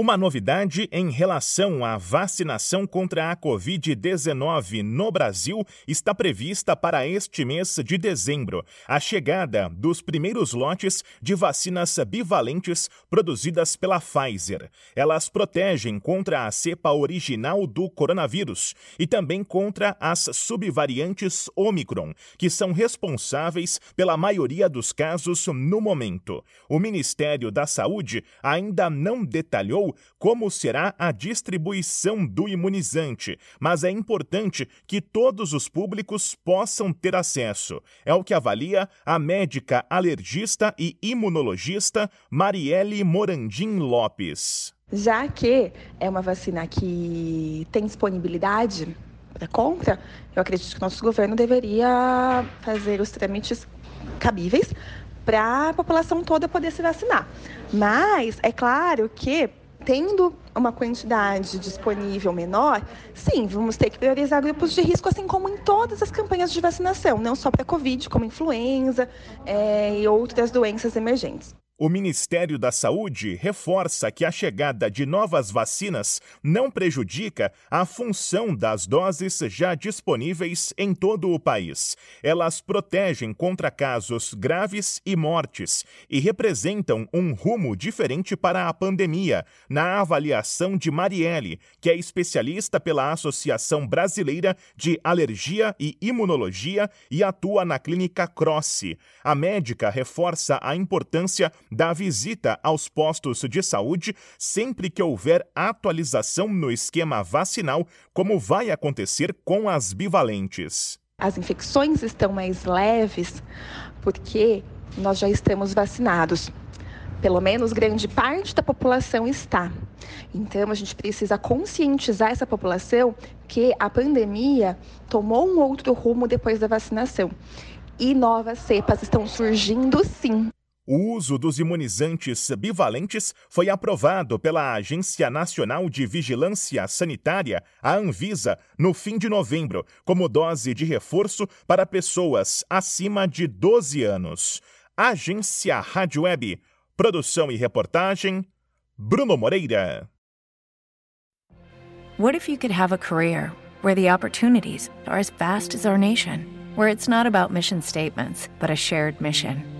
Uma novidade em relação à vacinação contra a Covid-19 no Brasil está prevista para este mês de dezembro. A chegada dos primeiros lotes de vacinas bivalentes produzidas pela Pfizer. Elas protegem contra a cepa original do coronavírus e também contra as subvariantes Omicron, que são responsáveis pela maioria dos casos no momento. O Ministério da Saúde ainda não detalhou como será a distribuição do imunizante, mas é importante que todos os públicos possam ter acesso. É o que avalia a médica alergista e imunologista Marielle Morandim Lopes. Já que é uma vacina que tem disponibilidade para compra, eu acredito que o nosso governo deveria fazer os trâmites cabíveis para a população toda poder se vacinar. Mas é claro que tendo uma quantidade disponível menor, sim, vamos ter que priorizar grupos de risco, assim como em todas as campanhas de vacinação, não só para Covid, como influenza é, e outras doenças emergentes. O Ministério da Saúde reforça que a chegada de novas vacinas não prejudica a função das doses já disponíveis em todo o país. Elas protegem contra casos graves e mortes e representam um rumo diferente para a pandemia, na avaliação de Marielle, que é especialista pela Associação Brasileira de Alergia e Imunologia e atua na clínica Croce. A médica reforça a importância da visita aos postos de saúde sempre que houver atualização no esquema vacinal, como vai acontecer com as bivalentes. As infecções estão mais leves porque nós já estamos vacinados. Pelo menos grande parte da população está. Então, a gente precisa conscientizar essa população que a pandemia tomou um outro rumo depois da vacinação. E novas cepas estão surgindo, sim. O uso dos imunizantes bivalentes foi aprovado pela Agência Nacional de Vigilância Sanitária, a Anvisa, no fim de novembro, como dose de reforço para pessoas acima de 12 anos. Agência Rádio Web. Produção e reportagem: Bruno Moreira. What if you could have a career where the opportunities are as vast as our nation, where it's not about mission statements, but a shared mission?